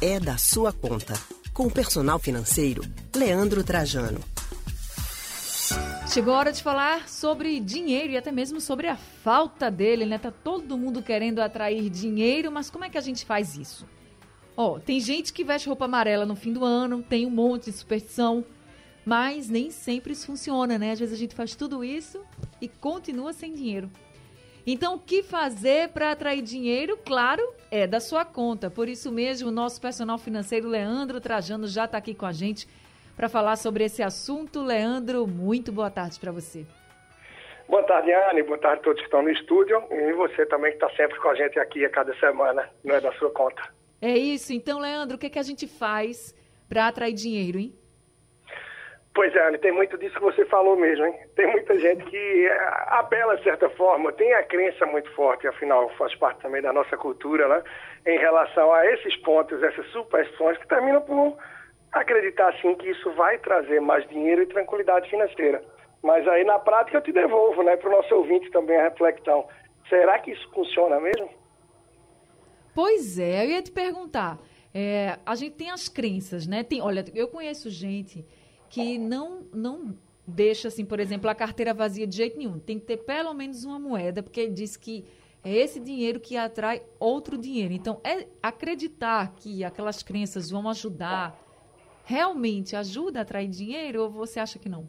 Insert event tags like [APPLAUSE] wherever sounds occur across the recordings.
é da sua conta. Com o personal financeiro, Leandro Trajano. Chegou a hora de falar sobre dinheiro e até mesmo sobre a falta dele, né? Tá todo mundo querendo atrair dinheiro, mas como é que a gente faz isso? Ó, tem gente que veste roupa amarela no fim do ano, tem um monte de superstição, mas nem sempre isso funciona, né? Às vezes a gente faz tudo isso e continua sem dinheiro. Então, o que fazer para atrair dinheiro? Claro, é da sua conta. Por isso mesmo, o nosso personal financeiro Leandro Trajano já está aqui com a gente para falar sobre esse assunto. Leandro, muito boa tarde para você. Boa tarde, Anne. Boa tarde a todos que estão no estúdio. E você também que está sempre com a gente aqui a cada semana. Não é da sua conta. É isso. Então, Leandro, o que, é que a gente faz para atrair dinheiro, hein? Pois é, tem muito disso que você falou mesmo, hein? Tem muita gente que é, apela, de certa forma, tem a crença muito forte, afinal, faz parte também da nossa cultura, né? Em relação a esses pontos, essas superstições que terminam por acreditar sim que isso vai trazer mais dinheiro e tranquilidade financeira. Mas aí na prática eu te devolvo, né, para o nosso ouvinte também a reflexão. Será que isso funciona mesmo? Pois é, eu ia te perguntar. É, a gente tem as crenças, né? Tem, olha, eu conheço gente que não não deixa assim, por exemplo, a carteira vazia de jeito nenhum. Tem que ter pelo menos uma moeda, porque ele diz que é esse dinheiro que atrai outro dinheiro. Então, é acreditar que aquelas crenças vão ajudar realmente ajuda a atrair dinheiro ou você acha que não?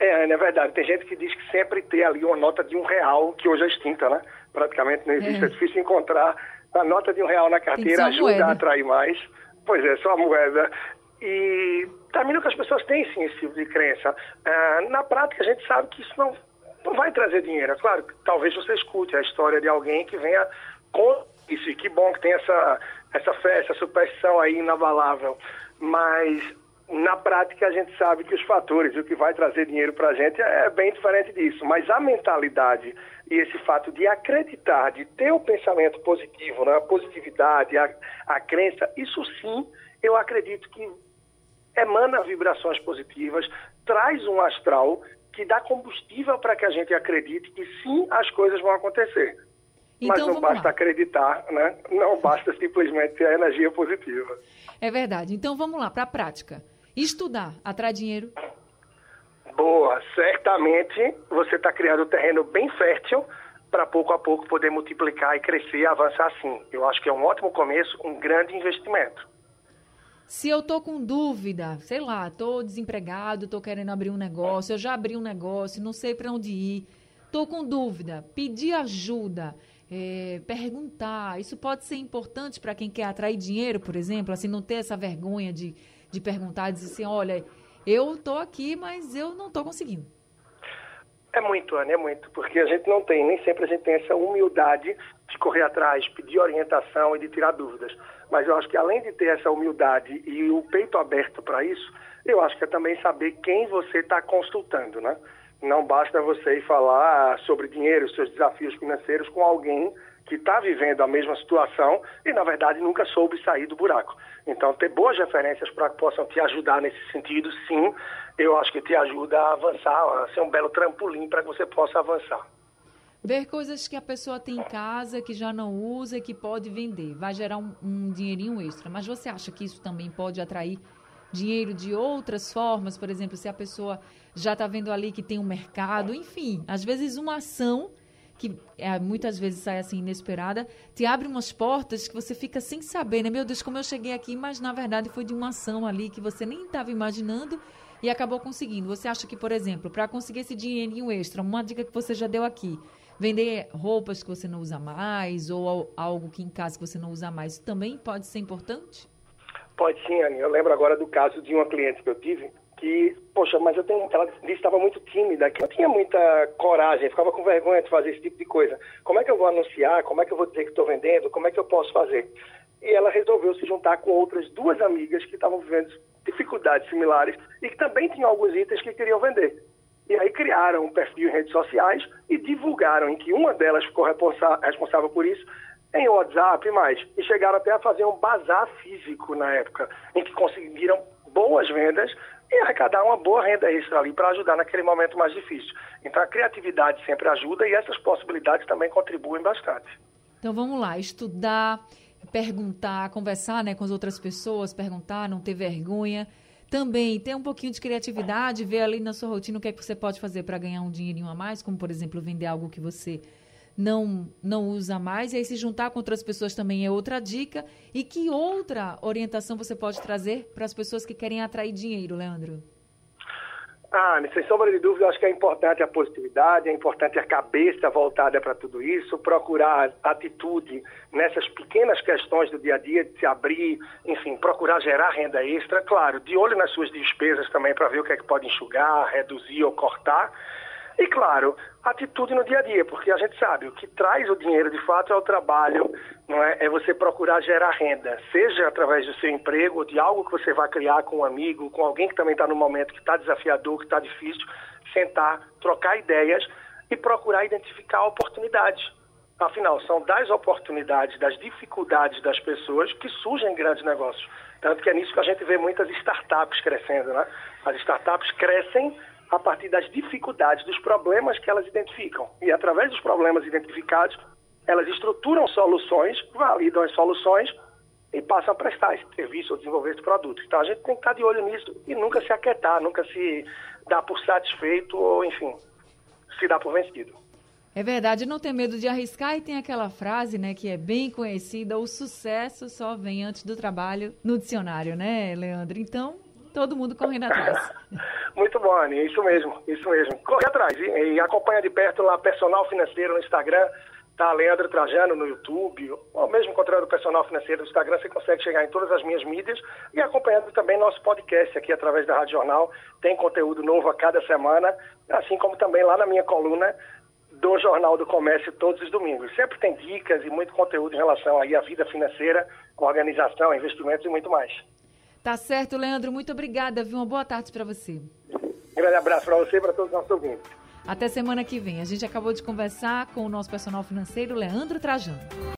É, é verdade. Tem gente que diz que sempre tem ali uma nota de um real, que hoje é extinta, né? Praticamente não existe. É, é difícil encontrar a nota de um real na carteira ajuda moeda. a atrair mais. Pois é, só a moeda. E termina que as pessoas têm sim esse tipo de crença. Uh, na prática, a gente sabe que isso não, não vai trazer dinheiro. É claro, talvez você escute a história de alguém que venha com isso. E que bom que tem essa, essa fé, essa superstição aí inabalável mas na prática a gente sabe que os fatores, o que vai trazer dinheiro para a gente é bem diferente disso. Mas a mentalidade e esse fato de acreditar, de ter o um pensamento positivo, né? a positividade, a, a crença, isso sim, eu acredito que emana vibrações positivas, traz um astral que dá combustível para que a gente acredite que sim, as coisas vão acontecer. Então, Mas não basta lá. acreditar, né? Não basta simplesmente ter a energia positiva. É verdade. Então vamos lá, para a prática. Estudar atrai dinheiro? Boa. Certamente você está criando um terreno bem fértil para pouco a pouco poder multiplicar e crescer e avançar assim. Eu acho que é um ótimo começo, um grande investimento. Se eu tô com dúvida, sei lá, tô desempregado, tô querendo abrir um negócio, eu já abri um negócio, não sei para onde ir, tô com dúvida, pedir ajuda é, perguntar. Isso pode ser importante para quem quer atrair dinheiro, por exemplo, assim, não ter essa vergonha de, de perguntar, dizer assim, olha, eu estou aqui, mas eu não estou conseguindo. É muito, Ana, é muito, porque a gente não tem, nem sempre a gente tem essa humildade de correr atrás, pedir orientação e de tirar dúvidas. Mas eu acho que além de ter essa humildade e o peito aberto para isso, eu acho que é também saber quem você está consultando, né? Não basta você ir falar sobre dinheiro, seus desafios financeiros com alguém que está vivendo a mesma situação e, na verdade, nunca soube sair do buraco. Então, ter boas referências para que possam te ajudar nesse sentido, sim, eu acho que te ajuda a avançar, a ser um belo trampolim para que você possa avançar. Ver coisas que a pessoa tem em casa, que já não usa e que pode vender. Vai gerar um, um dinheirinho extra. Mas você acha que isso também pode atrair dinheiro de outras formas, por exemplo, se a pessoa já está vendo ali que tem um mercado, enfim, às vezes uma ação que é, muitas vezes sai assim inesperada, te abre umas portas que você fica sem saber, né? Meu Deus, como eu cheguei aqui, mas na verdade foi de uma ação ali que você nem estava imaginando e acabou conseguindo. Você acha que, por exemplo, para conseguir esse dinheirinho extra, uma dica que você já deu aqui, vender roupas que você não usa mais ou algo que em casa que você não usa mais, também pode ser importante? Pode sim, Anny. Eu lembro agora do caso de uma cliente que eu tive que, poxa, mas eu tenho, ela disse que estava muito tímida, que não tinha muita coragem, ficava com vergonha de fazer esse tipo de coisa. Como é que eu vou anunciar? Como é que eu vou dizer que estou vendendo? Como é que eu posso fazer? E ela resolveu se juntar com outras duas amigas que estavam vivendo dificuldades similares e que também tinham alguns itens que queriam vender. E aí criaram um perfil em redes sociais e divulgaram em que uma delas ficou responsável por isso em WhatsApp e mais. E chegaram até a fazer um bazar físico na época, em que conseguiram boas vendas e arrecadar uma boa renda extra ali para ajudar naquele momento mais difícil. Então a criatividade sempre ajuda e essas possibilidades também contribuem bastante. Então vamos lá, estudar, perguntar, conversar né, com as outras pessoas, perguntar, não ter vergonha. Também ter um pouquinho de criatividade, ver ali na sua rotina o que é que você pode fazer para ganhar um dinheirinho a mais, como por exemplo vender algo que você não não usa mais, e aí se juntar com outras pessoas também é outra dica. E que outra orientação você pode trazer para as pessoas que querem atrair dinheiro, Leandro? Ah, sem sombra de dúvida, acho que é importante a positividade, é importante a cabeça voltada para tudo isso, procurar atitude nessas pequenas questões do dia a dia, de se abrir, enfim, procurar gerar renda extra, claro, de olho nas suas despesas também para ver o que é que pode enxugar, reduzir ou cortar. E, claro, atitude no dia a dia, porque a gente sabe, o que traz o dinheiro de fato é o trabalho, não é? É você procurar gerar renda, seja através do seu emprego, de algo que você vai criar com um amigo, com alguém que também está no momento que está desafiador, que está difícil, sentar, trocar ideias e procurar identificar oportunidades. Afinal, são das oportunidades, das dificuldades das pessoas que surgem grandes negócios. Tanto que é nisso que a gente vê muitas startups crescendo, né? As startups crescem a partir das dificuldades, dos problemas que elas identificam. E através dos problemas identificados, elas estruturam soluções, validam as soluções e passam a prestar esse serviço ou desenvolver esse produto. Então a gente tem que estar de olho nisso e nunca se aquietar, nunca se dar por satisfeito ou, enfim, se dar por vencido. É verdade, não ter medo de arriscar e tem aquela frase, né, que é bem conhecida, o sucesso só vem antes do trabalho no dicionário, né, Leandro? Então, todo mundo correndo atrás. [LAUGHS] Muito bom, Anny, isso mesmo, isso mesmo. Corre atrás e, e acompanha de perto lá Personal Financeiro no Instagram, tá? Leandro Trajano no YouTube, ou mesmo encontrando o Personal Financeiro no Instagram, você consegue chegar em todas as minhas mídias e acompanhando também nosso podcast aqui através da Rádio Jornal. Tem conteúdo novo a cada semana, assim como também lá na minha coluna do Jornal do Comércio todos os domingos. Sempre tem dicas e muito conteúdo em relação aí à vida financeira, organização, investimentos e muito mais. Tá certo, Leandro. Muito obrigada. Viu? Uma boa tarde para você. Um grande abraço para você e para todos os nossos ouvintes. Até semana que vem. A gente acabou de conversar com o nosso personal financeiro, Leandro Trajano.